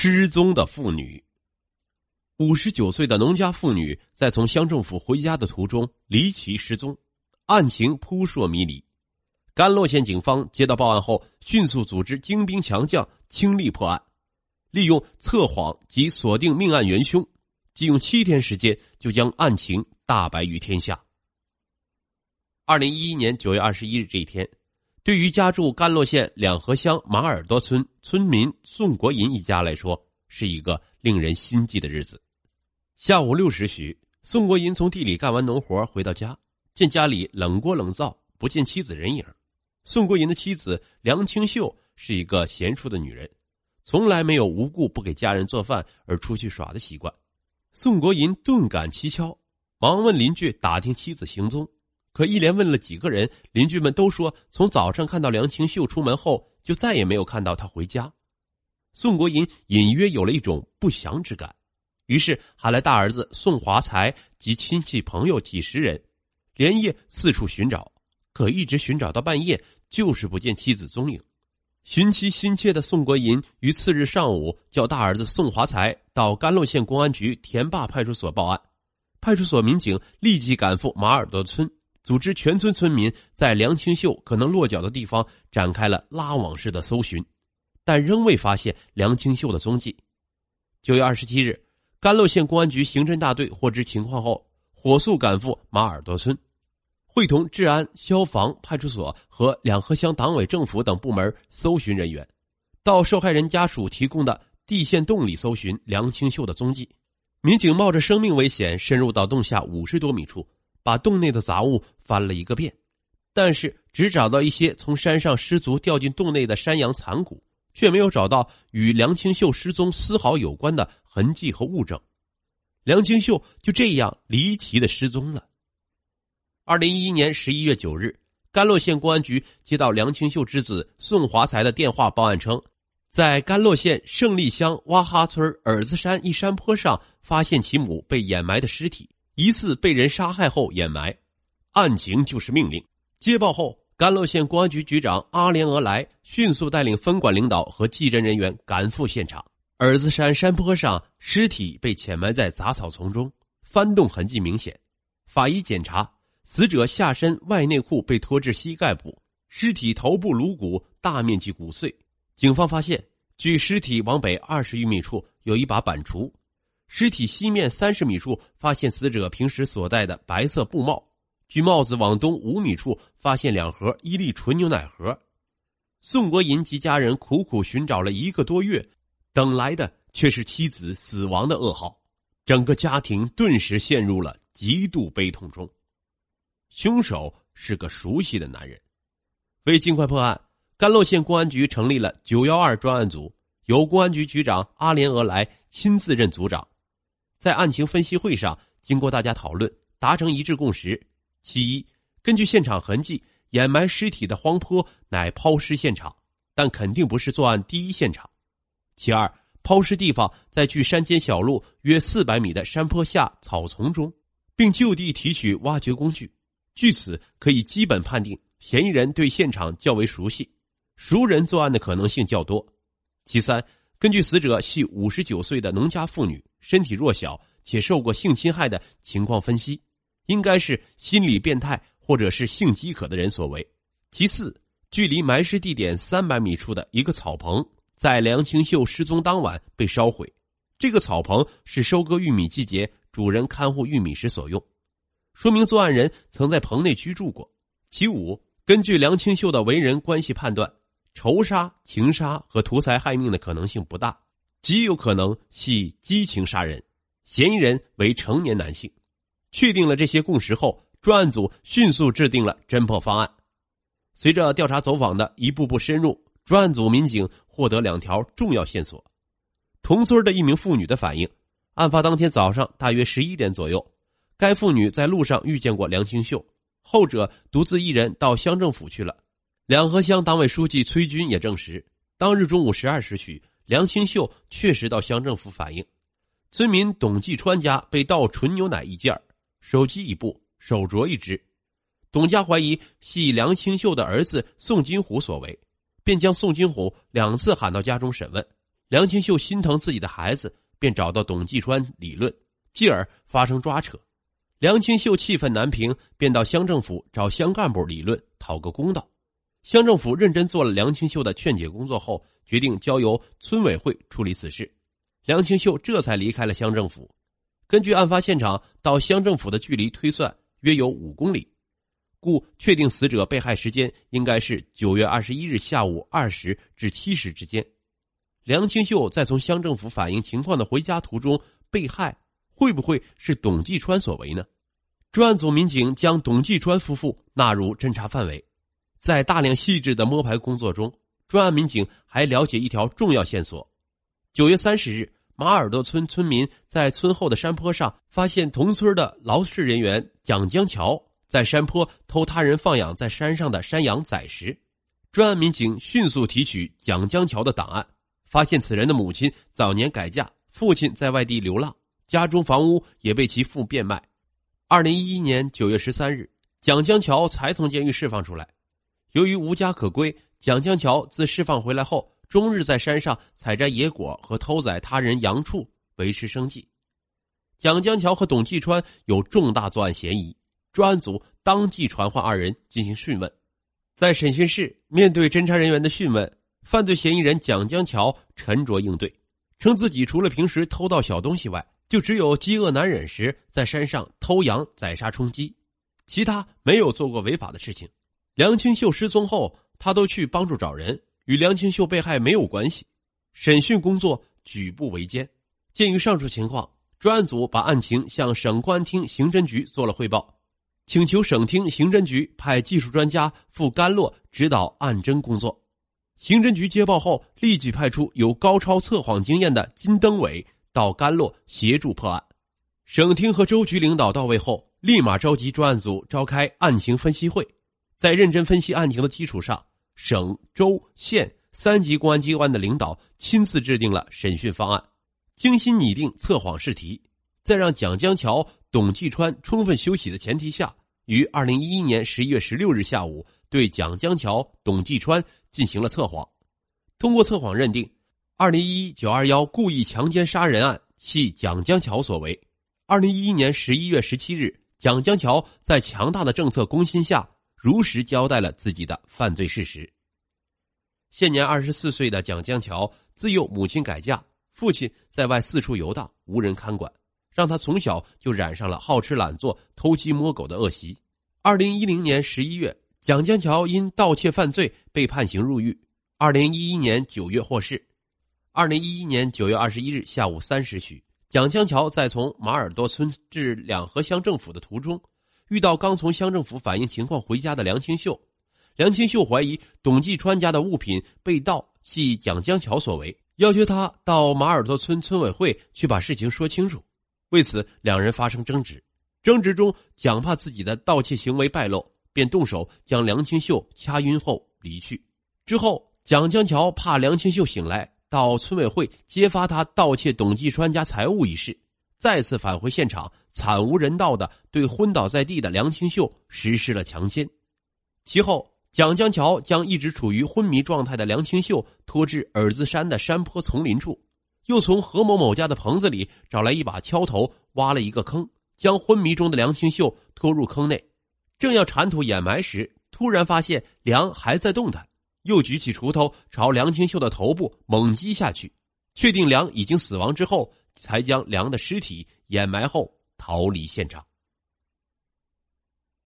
失踪的妇女。五十九岁的农家妇女在从乡政府回家的途中离奇失踪，案情扑朔迷离。甘洛县警方接到报案后，迅速组织精兵强将倾力破案，利用测谎及锁定命案元凶，仅用七天时间就将案情大白于天下。二零一一年九月二十一日这一天。对于家住甘洛县两河乡马耳朵村村民宋国银一家来说，是一个令人心悸的日子。下午六时许，宋国银从地里干完农活回到家，见家里冷锅冷灶，不见妻子人影。宋国银的妻子梁清秀是一个贤淑的女人，从来没有无故不给家人做饭而出去耍的习惯。宋国银顿感蹊跷，忙问邻居打听妻子行踪。可一连问了几个人，邻居们都说从早上看到梁清秀出门后，就再也没有看到她回家。宋国银隐约有了一种不祥之感，于是喊来大儿子宋华才及亲戚朋友几十人，连夜四处寻找。可一直寻找到半夜，就是不见妻子踪影。寻妻心切的宋国银于次日上午叫大儿子宋华才到甘洛县公安局田坝派出所报案，派出所民警立即赶赴马耳朵村。组织全村村民在梁清秀可能落脚的地方展开了拉网式的搜寻，但仍未发现梁清秀的踪迹。九月二十七日，甘洛县公安局刑侦大队获知情况后，火速赶赴马耳朵村，会同治安、消防、派出所和两河乡党委政府等部门搜寻人员，到受害人家属提供的地陷洞里搜寻梁清秀的踪迹。民警冒着生命危险，深入到洞下五十多米处。把洞内的杂物翻了一个遍，但是只找到一些从山上失足掉进洞内的山羊残骨，却没有找到与梁清秀失踪丝毫有关的痕迹和物证。梁清秀就这样离奇的失踪了。二零一一年十一月九日，甘洛县公安局接到梁清秀之子宋华才的电话报案称，在甘洛县胜利乡洼哈村尔子山一山坡上发现其母被掩埋的尸体。疑似被人杀害后掩埋，案情就是命令。接报后，甘洛县公安局局长阿连俄来迅速带领分管领导和技侦人员赶赴现场。耳子山山坡上，尸体被潜埋在杂草丛中，翻动痕迹明显。法医检查，死者下身外内裤被脱至膝盖部，尸体头部颅骨大面积骨碎。警方发现，距尸体往北二十余米处有一把板锄。尸体西面三十米处发现死者平时所戴的白色布帽，距帽子往东五米处发现两盒伊利纯牛奶盒。宋国银及家人苦苦寻找了一个多月，等来的却是妻子死亡的噩耗，整个家庭顿时陷入了极度悲痛中。凶手是个熟悉的男人。为尽快破案，甘洛县公安局成立了“九幺二”专案组，由公安局局长阿连俄来亲自任组长。在案情分析会上，经过大家讨论，达成一致共识：其一，根据现场痕迹，掩埋尸体的荒坡乃抛尸现场，但肯定不是作案第一现场；其二，抛尸地方在距山间小路约四百米的山坡下草丛中，并就地提取挖掘工具，据此可以基本判定嫌疑人对现场较为熟悉，熟人作案的可能性较多；其三。根据死者系五十九岁的农家妇女，身体弱小且受过性侵害的情况分析，应该是心理变态或者是性饥渴的人所为。其次，距离埋尸地点三百米处的一个草棚，在梁清秀失踪当晚被烧毁。这个草棚是收割玉米季节主人看护玉米时所用，说明作案人曾在棚内居住过。其五，根据梁清秀的为人关系判断。仇杀、情杀和图财害命的可能性不大，极有可能系激情杀人。嫌疑人为成年男性。确定了这些共识后，专案组迅速制定了侦破方案。随着调查走访的一步步深入，专案组民警获得两条重要线索：同村的一名妇女的反映，案发当天早上大约十一点左右，该妇女在路上遇见过梁清秀，后者独自一人到乡政府去了。两河乡党委书记崔军也证实，当日中午十二时许，梁清秀确实到乡政府反映，村民董继川家被盗纯牛奶一件手机一部，手镯一只。董家怀疑系梁清秀的儿子宋金虎所为，便将宋金虎两次喊到家中审问，梁清秀心疼自己的孩子，便找到董继川理论，继而发生抓扯。梁清秀气愤难平，便到乡政府找乡干部理论，讨个公道。乡政府认真做了梁清秀的劝解工作后，决定交由村委会处理此事。梁清秀这才离开了乡政府。根据案发现场到乡政府的距离推算，约有五公里，故确定死者被害时间应该是九月二十一日下午二时至七时之间。梁清秀在从乡政府反映情况的回家途中被害，会不会是董继川所为呢？专案组民警将董继川夫妇纳入侦查范围。在大量细致的摸排工作中，专案民警还了解一条重要线索：九月三十日，马耳朵村村民在村后的山坡上发现同村的劳事人员蒋江桥在山坡偷他人放养在山上的山羊宰食。专案民警迅速提取蒋江桥的档案，发现此人的母亲早年改嫁，父亲在外地流浪，家中房屋也被其父变卖。二零一一年九月十三日，蒋江桥才从监狱释放出来。由于无家可归，蒋江桥自释放回来后，终日在山上采摘野果和偷宰他人羊畜维持生计。蒋江桥和董继川有重大作案嫌疑，专案组当即传唤二人进行讯问。在审讯室，面对侦查人员的讯问，犯罪嫌疑人蒋江桥沉着应对，称自己除了平时偷盗小东西外，就只有饥饿难忍时在山上偷羊宰杀充饥，其他没有做过违法的事情。梁清秀失踪后，他都去帮助找人，与梁清秀被害没有关系。审讯工作举步维艰。鉴于上述情况，专案组把案情向省公安厅刑侦局做了汇报，请求省厅刑侦局派技术专家赴甘洛指导案侦工作。刑侦局接报后，立即派出有高超测谎经验的金登伟到甘洛协助破案。省厅和州局领导到位后，立马召集专案组召开案情分析会。在认真分析案情的基础上，省、州、县三级公安机关的领导亲自制定了审讯方案，精心拟定测谎试题，在让蒋江桥、董继川充分休息的前提下，于二零一一年十一月十六日下午对蒋江桥、董继川进行了测谎。通过测谎认定，二零一一九二幺故意强奸杀人案系蒋江桥所为。二零一一年十一月十七日，蒋江桥在强大的政策攻心下。如实交代了自己的犯罪事实。现年二十四岁的蒋江桥，自幼母亲改嫁，父亲在外四处游荡，无人看管，让他从小就染上了好吃懒做、偷鸡摸狗的恶习。二零一零年十一月，蒋江桥因盗窃犯罪被判刑入狱。二零一一年九月获释。二零一一年九月二十一日下午三时许，蒋江桥在从马尔多村至两河乡政府的途中。遇到刚从乡政府反映情况回家的梁清秀，梁清秀怀疑董继川家的物品被盗系蒋江桥所为，要求他到马耳朵村村委会去把事情说清楚。为此，两人发生争执。争执中，蒋怕自己的盗窃行为败露，便动手将梁清秀掐晕后离去。之后，蒋江桥怕梁清秀醒来，到村委会揭发他盗窃董继川家财物一事。再次返回现场，惨无人道的对昏倒在地的梁清秀实施了强奸。其后，蒋江桥将一直处于昏迷状态的梁清秀拖至耳子山的山坡丛林处，又从何某某家的棚子里找来一把锹头，挖了一个坑，将昏迷中的梁清秀拖入坑内。正要铲土掩埋时，突然发现梁还在动弹，又举起锄头朝梁清秀的头部猛击下去，确定梁已经死亡之后。才将梁的尸体掩埋后逃离现场。